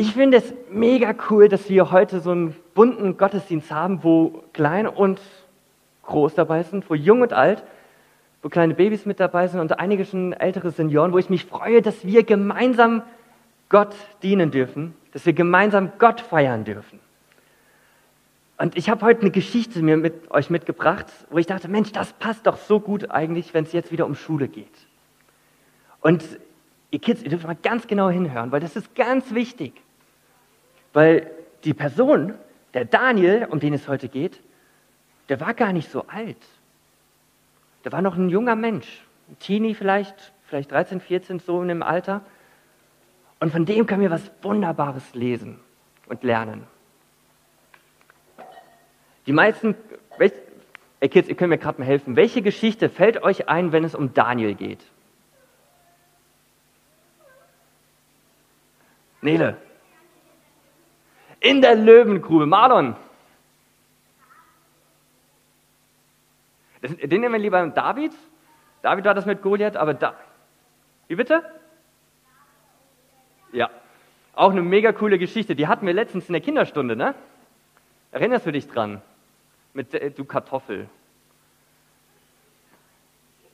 Ich finde es mega cool, dass wir heute so einen bunten Gottesdienst haben, wo klein und groß dabei sind, wo jung und alt, wo kleine Babys mit dabei sind und einige schon ältere Senioren, wo ich mich freue, dass wir gemeinsam Gott dienen dürfen, dass wir gemeinsam Gott feiern dürfen. Und ich habe heute eine Geschichte mir mit euch mitgebracht, wo ich dachte, Mensch, das passt doch so gut eigentlich, wenn es jetzt wieder um Schule geht. Und ihr Kids, ihr dürft mal ganz genau hinhören, weil das ist ganz wichtig. Weil die Person, der Daniel, um den es heute geht, der war gar nicht so alt. Der war noch ein junger Mensch, ein Teenie vielleicht, vielleicht 13, 14, so in dem Alter. Und von dem können wir was Wunderbares lesen und lernen. Die meisten, ey Kids, ihr könnt mir gerade mal helfen. Welche Geschichte fällt euch ein, wenn es um Daniel geht? Nele. In der Löwengrube. Marlon. den nehmen wir lieber David. David war das mit Goliath, aber da. Wie bitte? Ja. Auch eine mega coole Geschichte. Die hatten wir letztens in der Kinderstunde, ne? Erinnerst du dich dran? Mit äh, du Kartoffel.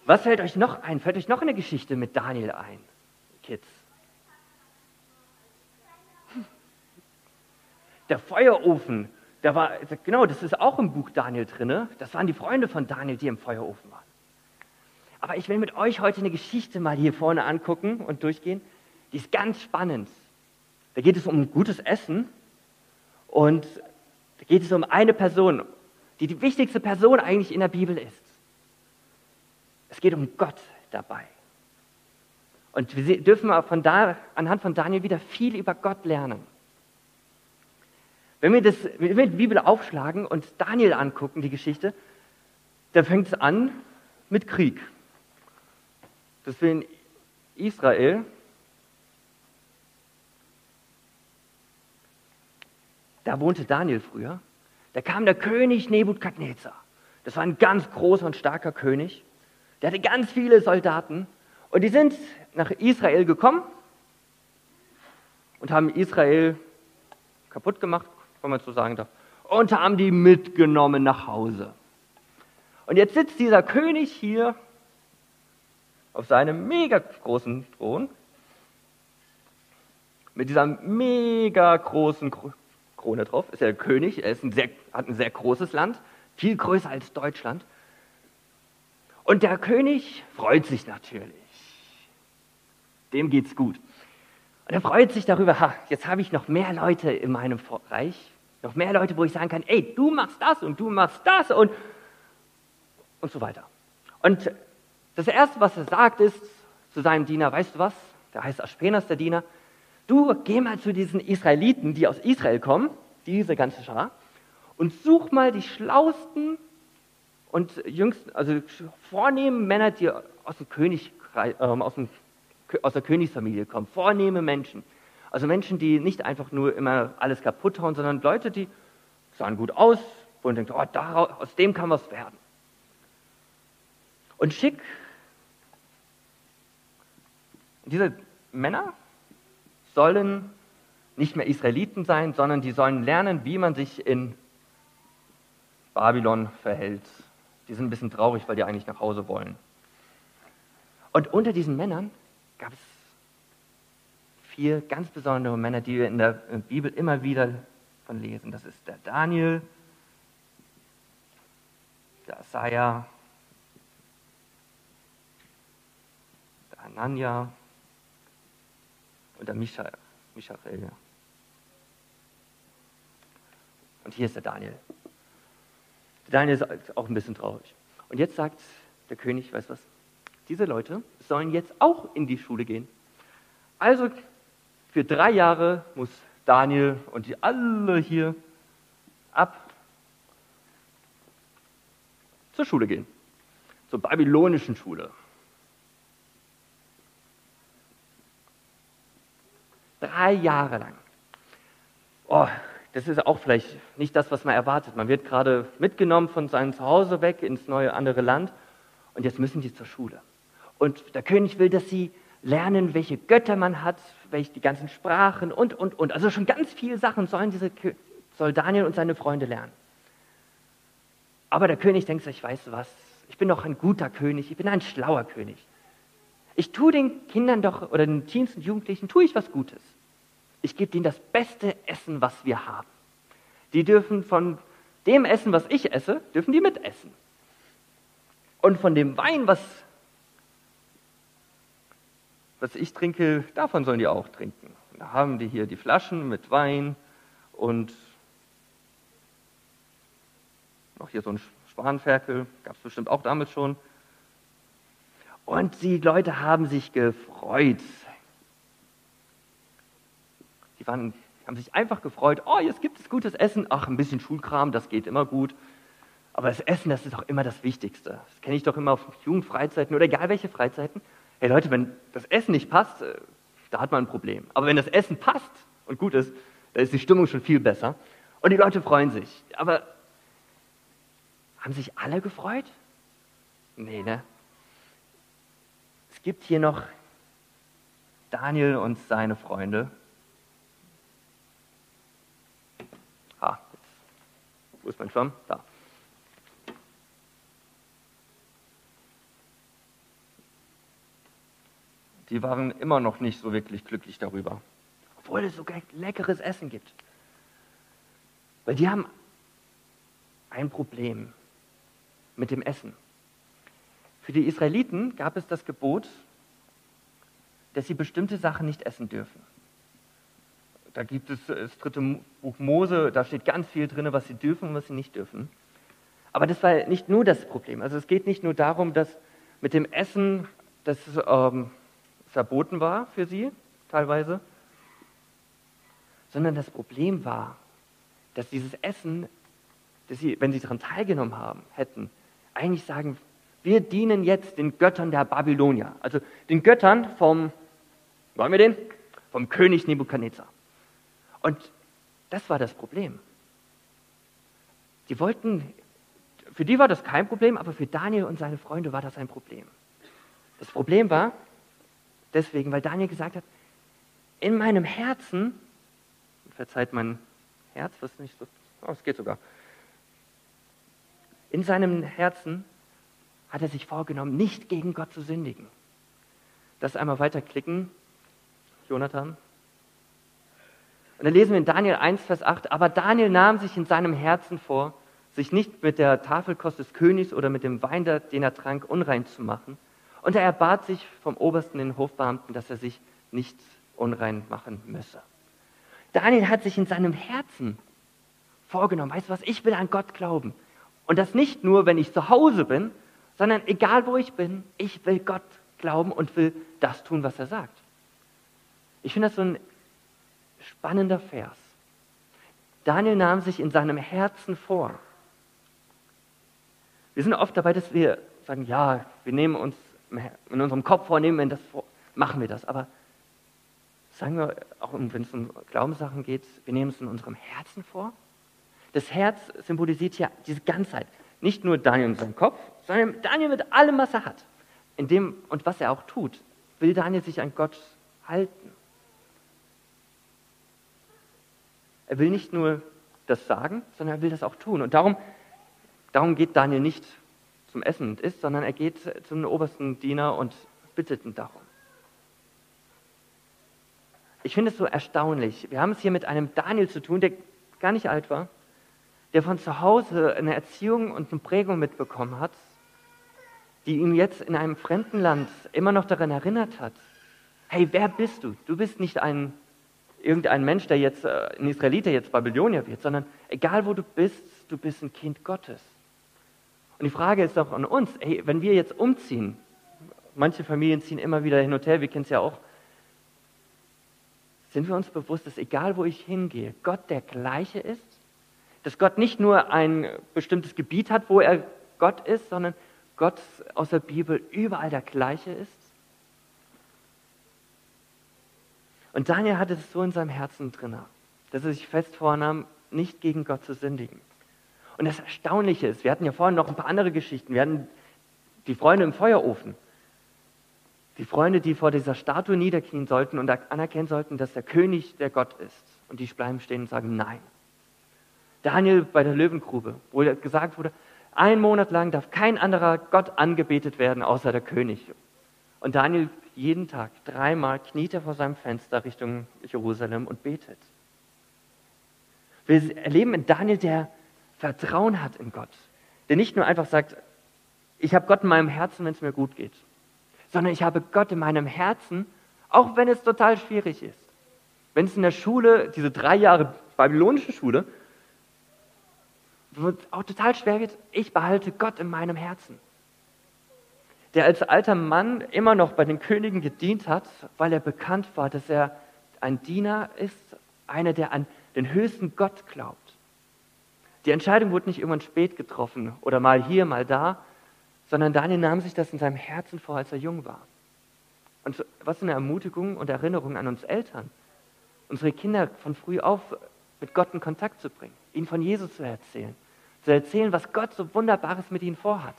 Was fällt euch noch ein? Fällt euch noch eine Geschichte mit Daniel ein, Kids? Der Feuerofen, da war, genau, das ist auch im Buch Daniel drin. Das waren die Freunde von Daniel, die im Feuerofen waren. Aber ich will mit euch heute eine Geschichte mal hier vorne angucken und durchgehen. Die ist ganz spannend. Da geht es um gutes Essen und da geht es um eine Person, die die wichtigste Person eigentlich in der Bibel ist. Es geht um Gott dabei. Und wir dürfen von da, anhand von Daniel wieder viel über Gott lernen. Wenn wir, das, wenn wir die Bibel aufschlagen und Daniel angucken, die Geschichte, dann fängt es an mit Krieg. Das wir in Israel da wohnte Daniel früher, da kam der König Nebukadnezar. Das war ein ganz großer und starker König. Der hatte ganz viele Soldaten und die sind nach Israel gekommen und haben Israel kaputt gemacht, wenn man so sagen darf, und haben die mitgenommen nach Hause. Und jetzt sitzt dieser König hier auf seinem mega großen Thron mit dieser mega großen Krone drauf, ist er der König, er ein sehr, hat ein sehr großes Land, viel größer als Deutschland. Und der König freut sich natürlich. Dem geht's gut. Und er freut sich darüber, ha, jetzt habe ich noch mehr Leute in meinem Reich, noch mehr Leute, wo ich sagen kann, ey, du machst das und du machst das und, und so weiter. Und das Erste, was er sagt, ist zu seinem Diener, weißt du was, der heißt Aspenas, der Diener, du geh mal zu diesen Israeliten, die aus Israel kommen, diese ganze Schar, und such mal die schlausten und jüngsten, also vornehmen Männer, die aus, dem König, äh, aus, dem, aus der Königsfamilie kommen, vornehme Menschen. Also Menschen, die nicht einfach nur immer alles kaputt hauen, sondern Leute, die sahen gut aus und denken, oh, daraus, aus dem kann was werden. Und schick diese Männer sollen nicht mehr Israeliten sein, sondern die sollen lernen, wie man sich in Babylon verhält. Die sind ein bisschen traurig, weil die eigentlich nach Hause wollen. Und unter diesen Männern gab es vier ganz besondere Männer, die wir in der Bibel immer wieder von lesen. Das ist der Daniel, der Asaja, der Anania und der Michael. Und hier ist der Daniel. Der Daniel ist auch ein bisschen traurig. Und jetzt sagt der König, weißt du was? Diese Leute sollen jetzt auch in die Schule gehen. Also für drei Jahre muss Daniel und die alle hier ab zur Schule gehen. Zur babylonischen Schule. Drei Jahre lang. Oh, das ist auch vielleicht nicht das, was man erwartet. Man wird gerade mitgenommen von seinem Zuhause weg ins neue andere Land und jetzt müssen die zur Schule. Und der König will, dass sie lernen, welche Götter man hat, welche die ganzen Sprachen und, und, und. Also schon ganz viele Sachen sollen, diese, soll Daniel und seine Freunde lernen. Aber der König denkt sich, weißt du was, ich bin doch ein guter König, ich bin ein schlauer König. Ich tue den Kindern doch, oder den Teens und Jugendlichen, tue ich was Gutes. Ich gebe ihnen das beste Essen, was wir haben. Die dürfen von dem Essen, was ich esse, dürfen die mitessen. Und von dem Wein, was, was ich trinke, davon sollen die auch trinken. Da haben die hier die Flaschen mit Wein und noch hier so ein Spanferkel, gab es bestimmt auch damals schon. Und die Leute haben sich gefreut. Die waren, haben sich einfach gefreut, oh, jetzt gibt es gutes Essen. Ach, ein bisschen Schulkram, das geht immer gut. Aber das Essen, das ist doch immer das Wichtigste. Das kenne ich doch immer auf Jugendfreizeiten oder egal welche Freizeiten. Hey Leute, wenn das Essen nicht passt, äh, da hat man ein Problem. Aber wenn das Essen passt und gut ist, dann ist die Stimmung schon viel besser. Und die Leute freuen sich. Aber haben sich alle gefreut? Nee, ne? Es gibt hier noch Daniel und seine Freunde. Ah, jetzt, wo ist mein Schwamm? Da. Die waren immer noch nicht so wirklich glücklich darüber, obwohl es so leckeres Essen gibt. Weil die haben ein Problem mit dem Essen. Für die Israeliten gab es das Gebot, dass sie bestimmte Sachen nicht essen dürfen. Da gibt es das dritte Buch Mose, da steht ganz viel drin, was sie dürfen und was sie nicht dürfen. Aber das war nicht nur das Problem. Also es geht nicht nur darum, dass mit dem Essen das ähm, verboten war für sie teilweise, sondern das Problem war, dass dieses Essen, dass sie, wenn sie daran teilgenommen haben, hätten, eigentlich sagen, wir dienen jetzt den Göttern der Babylonier, also den Göttern vom, wollen wir den? Vom König Nebukadnezar. Und das war das Problem. Die wollten, für die war das kein Problem, aber für Daniel und seine Freunde war das ein Problem. Das Problem war deswegen, weil Daniel gesagt hat, in meinem Herzen, verzeiht mein Herz, was nicht so, oh, es geht sogar, in seinem Herzen hat er sich vorgenommen, nicht gegen Gott zu sündigen. Das einmal weiterklicken, Jonathan. Und dann lesen wir in Daniel 1, Vers 8, aber Daniel nahm sich in seinem Herzen vor, sich nicht mit der Tafelkost des Königs oder mit dem Wein, den er trank, unrein zu machen. Und er erbat sich vom Obersten den Hofbeamten, dass er sich nicht unrein machen müsse. Daniel hat sich in seinem Herzen vorgenommen, weißt du was, ich will an Gott glauben. Und das nicht nur, wenn ich zu Hause bin, sondern egal wo ich bin, ich will Gott glauben und will das tun, was er sagt. Ich finde das so ein spannender Vers. Daniel nahm sich in seinem Herzen vor. Wir sind oft dabei, dass wir sagen, ja, wir nehmen uns in unserem Kopf vor, nehmen wir das machen wir das. Aber sagen wir, auch wenn es um Glaubenssachen geht, wir nehmen es in unserem Herzen vor. Das Herz symbolisiert ja diese Ganzheit. Nicht nur Daniel mit seinem Kopf, sondern Daniel mit allem, was er hat. In dem und was er auch tut, will Daniel sich an Gott halten. Er will nicht nur das sagen, sondern er will das auch tun. Und darum, darum geht Daniel nicht zum Essen und isst, sondern er geht zum obersten Diener und bittet ihn darum. Ich finde es so erstaunlich. Wir haben es hier mit einem Daniel zu tun, der gar nicht alt war, der von zu Hause eine Erziehung und eine Prägung mitbekommen hat, die ihn jetzt in einem fremden Land immer noch daran erinnert hat, hey, wer bist du? Du bist nicht ein, irgendein Mensch, der jetzt, äh, ein Israeliter jetzt Babylonier wird, sondern egal wo du bist, du bist ein Kind Gottes. Und die Frage ist doch an uns, hey, wenn wir jetzt umziehen, manche Familien ziehen immer wieder hin und her, wir kennen es ja auch, sind wir uns bewusst, dass egal wo ich hingehe, Gott der gleiche ist? dass Gott nicht nur ein bestimmtes Gebiet hat, wo er Gott ist, sondern Gott aus der Bibel überall der gleiche ist. Und Daniel hatte es so in seinem Herzen drin, dass er sich fest vornahm, nicht gegen Gott zu sündigen. Und das Erstaunliche ist, wir hatten ja vorhin noch ein paar andere Geschichten. Wir hatten die Freunde im Feuerofen. Die Freunde, die vor dieser Statue niederknien sollten und anerkennen sollten, dass der König der Gott ist. Und die bleiben stehen und sagen Nein. Daniel bei der Löwengrube, wo gesagt wurde, ein Monat lang darf kein anderer Gott angebetet werden außer der König. Und Daniel jeden Tag dreimal kniet er vor seinem Fenster Richtung Jerusalem und betet. Wir erleben in Daniel, der Vertrauen hat in Gott, der nicht nur einfach sagt, ich habe Gott in meinem Herzen, wenn es mir gut geht, sondern ich habe Gott in meinem Herzen, auch wenn es total schwierig ist. Wenn es in der Schule, diese drei Jahre babylonische Schule, auch total schwer wird, ich behalte Gott in meinem Herzen. Der als alter Mann immer noch bei den Königen gedient hat, weil er bekannt war, dass er ein Diener ist, einer, der an den höchsten Gott glaubt. Die Entscheidung wurde nicht irgendwann spät getroffen oder mal hier, mal da, sondern Daniel nahm sich das in seinem Herzen vor, als er jung war. Und was eine Ermutigung und Erinnerung an uns Eltern, unsere Kinder von früh auf mit Gott in Kontakt zu bringen, ihnen von Jesus zu erzählen, zu erzählen, was Gott so Wunderbares mit ihnen vorhat.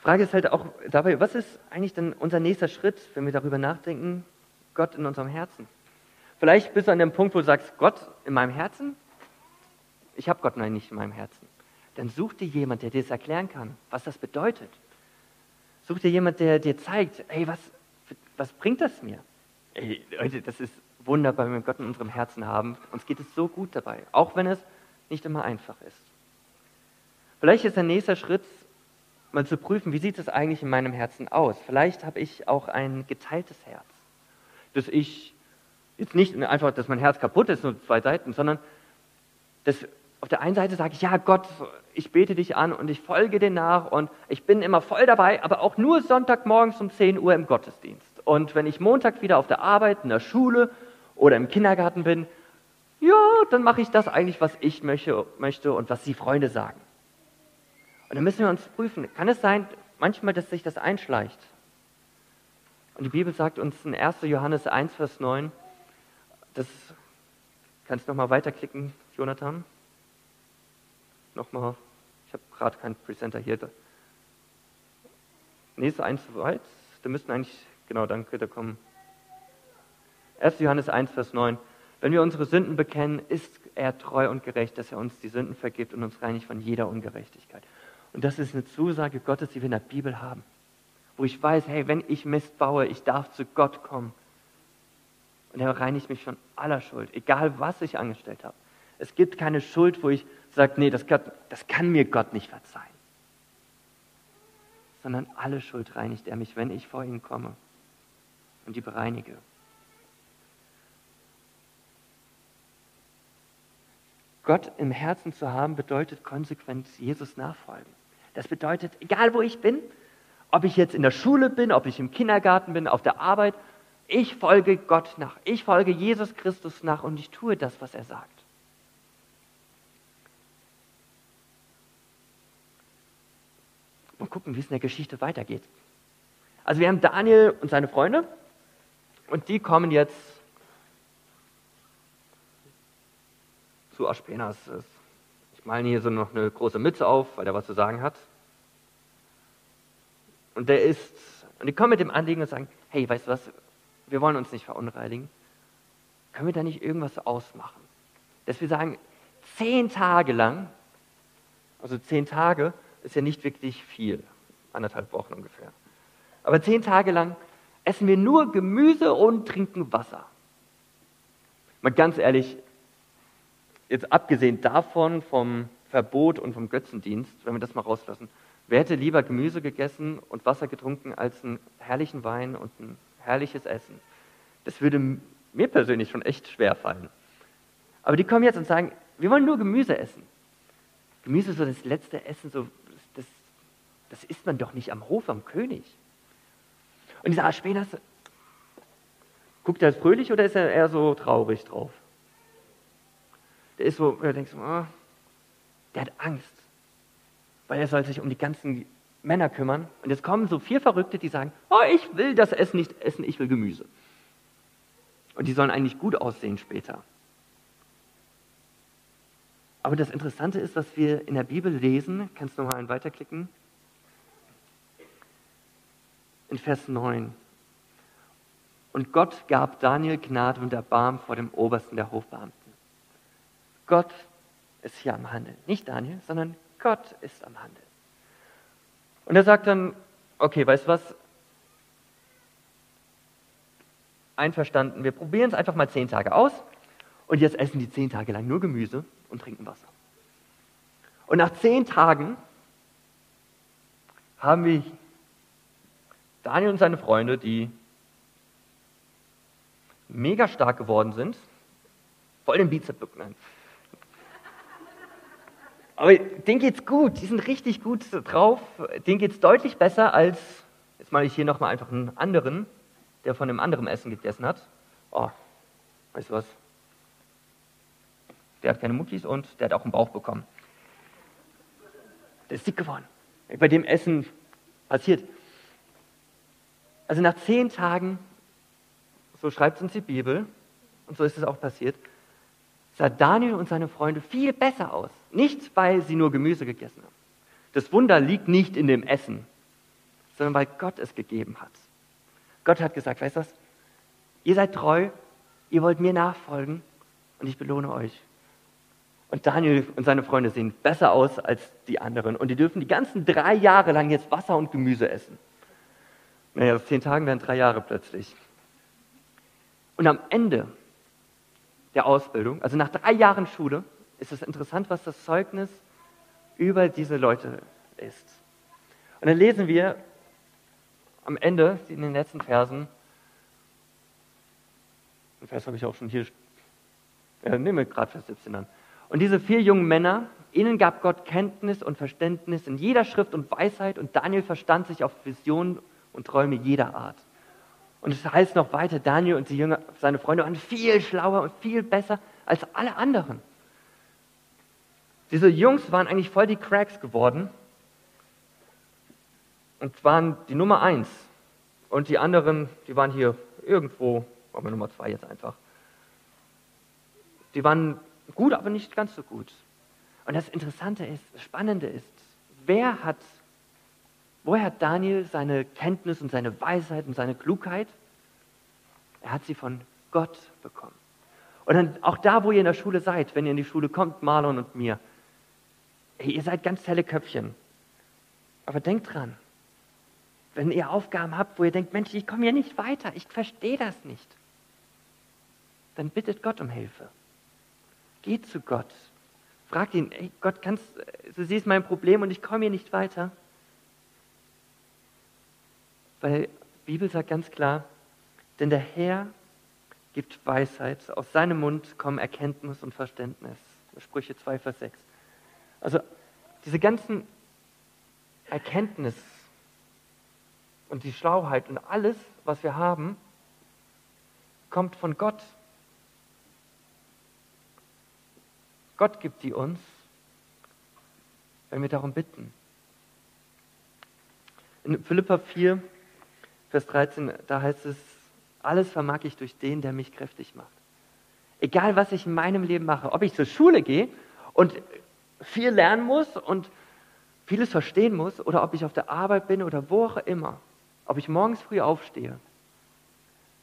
Frage ist halt auch dabei, was ist eigentlich dann unser nächster Schritt, wenn wir darüber nachdenken, Gott in unserem Herzen? Vielleicht bist du an dem Punkt, wo du sagst, Gott in meinem Herzen? Ich habe Gott noch nicht in meinem Herzen. Dann such dir jemand, der dir das erklären kann, was das bedeutet. Such dir jemand, der dir zeigt, hey, was, was bringt das mir? Ey, Leute, das ist wunderbar, wenn wir Gott in unserem Herzen haben. Uns geht es so gut dabei, auch wenn es nicht immer einfach ist. Vielleicht ist der nächste Schritt, mal zu prüfen, wie sieht es eigentlich in meinem Herzen aus? Vielleicht habe ich auch ein geteiltes Herz, dass ich jetzt nicht einfach, dass mein Herz kaputt ist, nur zwei Seiten, sondern dass auf der einen Seite sage ich, ja Gott, ich bete dich an und ich folge dir nach und ich bin immer voll dabei, aber auch nur Sonntagmorgens um 10 Uhr im Gottesdienst. Und wenn ich Montag wieder auf der Arbeit, in der Schule oder im Kindergarten bin, ja, dann mache ich das eigentlich, was ich möchte, möchte und was die Freunde sagen. Und dann müssen wir uns prüfen, kann es sein, manchmal, dass sich das einschleicht? Und die Bibel sagt uns in 1. Johannes 1, Vers 9, das kannst du nochmal weiterklicken, Jonathan. Nochmal, ich habe gerade keinen Presenter hier. Nächste eins weit, da müssten eigentlich, genau, danke, da kommen 1. Johannes 1, Vers 9. Wenn wir unsere Sünden bekennen, ist er treu und gerecht, dass er uns die Sünden vergibt und uns reinigt von jeder Ungerechtigkeit. Und das ist eine Zusage Gottes, die wir in der Bibel haben. Wo ich weiß, hey, wenn ich Mist baue, ich darf zu Gott kommen. Und er reinigt mich von aller Schuld, egal was ich angestellt habe. Es gibt keine Schuld, wo ich sage, nee, das, das kann mir Gott nicht verzeihen. Sondern alle Schuld reinigt er mich, wenn ich vor ihn komme und die bereinige. Gott im Herzen zu haben, bedeutet konsequent Jesus nachfolgen. Das bedeutet, egal wo ich bin, ob ich jetzt in der Schule bin, ob ich im Kindergarten bin, auf der Arbeit, ich folge Gott nach. Ich folge Jesus Christus nach und ich tue das, was er sagt. Mal gucken, wie es in der Geschichte weitergeht. Also wir haben Daniel und seine Freunde und die kommen jetzt zu Aspenas. Ich male hier so noch eine große Mütze auf, weil er was zu sagen hat. Und der ist, und die kommen mit dem Anliegen und sagen, hey, weißt du was, wir wollen uns nicht verunreinigen. Können wir da nicht irgendwas ausmachen? Dass wir sagen, zehn Tage lang, also zehn Tage ist ja nicht wirklich viel, anderthalb Wochen ungefähr. Aber zehn Tage lang essen wir nur Gemüse und trinken Wasser. Mal ganz ehrlich, jetzt abgesehen davon, vom Verbot und vom Götzendienst, wenn wir das mal rauslassen, wer hätte lieber Gemüse gegessen und Wasser getrunken als einen herrlichen Wein und ein herrliches Essen. Das würde mir persönlich schon echt schwer fallen. Aber die kommen jetzt und sagen, wir wollen nur Gemüse essen. Gemüse ist so das letzte Essen, so, das, das isst man doch nicht am Hof am König. Und dieser Aspenas, guckt er fröhlich oder ist er eher so traurig drauf? Der ist so, er denkt so, oh, der hat Angst, weil er soll sich um die ganzen Männer kümmern. Und jetzt kommen so vier Verrückte, die sagen, oh, ich will das Essen nicht essen, ich will Gemüse. Und die sollen eigentlich gut aussehen später. Aber das Interessante ist, was wir in der Bibel lesen, kannst du noch mal einen weiterklicken, in Vers 9. Und Gott gab Daniel Gnade und Erbarm vor dem Obersten der Hofbeamten. Gott ist hier am Handeln. Nicht Daniel, sondern Gott ist am Handeln. Und er sagt dann, okay, weißt du was? Einverstanden, wir probieren es einfach mal zehn Tage aus und jetzt essen die zehn Tage lang nur Gemüse und trinken Wasser. Und nach zehn Tagen haben wir Daniel und seine Freunde, die mega stark geworden sind, voll den Bizeps nein. Aber denen geht's gut, die sind richtig gut drauf, denen geht's deutlich besser als, jetzt mache ich hier nochmal einfach einen anderen, der von einem anderen Essen gegessen hat. Oh, weißt du was? Der hat keine Muckis und der hat auch einen Bauch bekommen. Der ist dick geworden. Bei dem Essen passiert. Also nach zehn Tagen, so schreibt uns die Bibel, und so ist es auch passiert, sah Daniel und seine Freunde viel besser aus. Nicht, weil sie nur Gemüse gegessen haben. Das Wunder liegt nicht in dem Essen, sondern weil Gott es gegeben hat. Gott hat gesagt, weißt du was? Ihr seid treu, ihr wollt mir nachfolgen und ich belohne euch. Und Daniel und seine Freunde sehen besser aus als die anderen und die dürfen die ganzen drei Jahre lang jetzt Wasser und Gemüse essen. Naja, aus zehn Tagen werden drei Jahre plötzlich. Und am Ende der Ausbildung, also nach drei Jahren Schule, ist es interessant, was das Zeugnis über diese Leute ist. Und dann lesen wir am Ende, in den letzten Versen, den Vers habe ich auch schon hier, ja, nehmen gerade Vers 17 an. Und diese vier jungen Männer, ihnen gab Gott Kenntnis und Verständnis in jeder Schrift und Weisheit und Daniel verstand sich auf Visionen und Träume jeder Art. Und es heißt noch weiter, Daniel und Jünger, seine Freunde waren viel schlauer und viel besser als alle anderen. Diese Jungs waren eigentlich voll die Cracks geworden und waren die Nummer eins. Und die anderen, die waren hier irgendwo, machen wir Nummer zwei jetzt einfach. Die waren gut, aber nicht ganz so gut. Und das Interessante ist, das Spannende ist, wer hat Woher hat Daniel seine Kenntnis und seine Weisheit und seine Klugheit? Er hat sie von Gott bekommen. Und dann auch da, wo ihr in der Schule seid, wenn ihr in die Schule kommt, Marlon und mir, hey, ihr seid ganz helle Köpfchen. Aber denkt dran, wenn ihr Aufgaben habt, wo ihr denkt, Mensch, ich komme hier nicht weiter, ich verstehe das nicht, dann bittet Gott um Hilfe. Geht zu Gott. Fragt ihn, hey Gott, kannst, du siehst mein Problem und ich komme hier nicht weiter. Weil die Bibel sagt ganz klar, denn der Herr gibt Weisheit, aus seinem Mund kommen Erkenntnis und Verständnis. Sprüche 2, Vers 6. Also diese ganzen Erkenntnis und die Schlauheit und alles, was wir haben, kommt von Gott. Gott gibt die uns, wenn wir darum bitten. In Philippa 4, Vers 13, da heißt es, alles vermag ich durch den, der mich kräftig macht. Egal, was ich in meinem Leben mache, ob ich zur Schule gehe und viel lernen muss und vieles verstehen muss, oder ob ich auf der Arbeit bin oder wo auch immer, ob ich morgens früh aufstehe.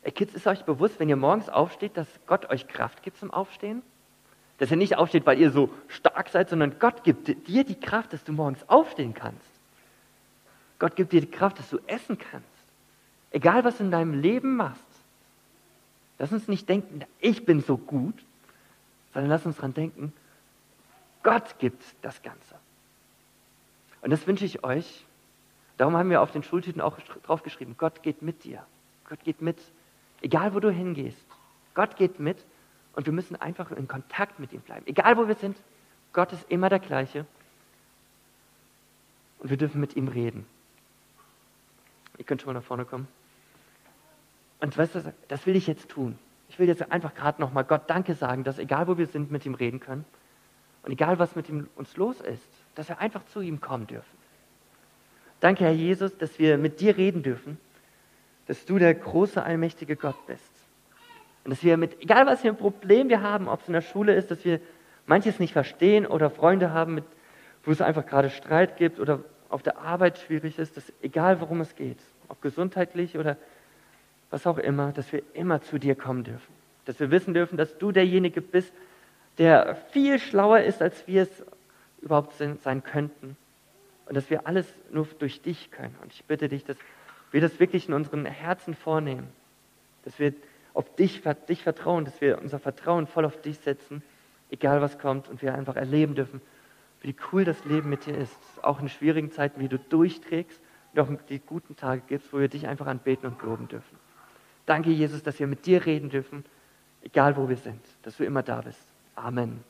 Ey, Kids, ist euch bewusst, wenn ihr morgens aufsteht, dass Gott euch Kraft gibt zum Aufstehen? Dass ihr nicht aufsteht, weil ihr so stark seid, sondern Gott gibt dir die Kraft, dass du morgens aufstehen kannst. Gott gibt dir die Kraft, dass du essen kannst. Egal, was du in deinem Leben machst, lass uns nicht denken, ich bin so gut, sondern lass uns daran denken, Gott gibt das Ganze. Und das wünsche ich euch. Darum haben wir auf den Schultüten auch drauf geschrieben, Gott geht mit dir. Gott geht mit. Egal, wo du hingehst. Gott geht mit und wir müssen einfach in Kontakt mit ihm bleiben. Egal, wo wir sind, Gott ist immer der gleiche. Und wir dürfen mit ihm reden. Ihr könnt schon mal nach vorne kommen. Und weißt du, das will ich jetzt tun. Ich will jetzt einfach gerade nochmal Gott Danke sagen, dass egal wo wir sind, mit ihm reden können. Und egal was mit ihm uns los ist, dass wir einfach zu ihm kommen dürfen. Danke, Herr Jesus, dass wir mit dir reden dürfen, dass du der große, allmächtige Gott bist. Und dass wir mit, egal was für ein Problem wir haben, ob es in der Schule ist, dass wir manches nicht verstehen oder Freunde haben, mit, wo es einfach gerade Streit gibt oder auf der Arbeit schwierig ist, dass egal worum es geht, ob gesundheitlich oder was auch immer, dass wir immer zu dir kommen dürfen. Dass wir wissen dürfen, dass du derjenige bist, der viel schlauer ist, als wir es überhaupt sein könnten. Und dass wir alles nur durch dich können. Und ich bitte dich, dass wir das wirklich in unseren Herzen vornehmen. Dass wir auf dich, dich vertrauen, dass wir unser Vertrauen voll auf dich setzen, egal was kommt. Und wir einfach erleben dürfen, wie cool das Leben mit dir ist. Auch in schwierigen Zeiten, wie du durchträgst und auch die guten Tage gibst, wo wir dich einfach anbeten und loben dürfen. Danke, Jesus, dass wir mit dir reden dürfen, egal wo wir sind, dass du immer da bist. Amen.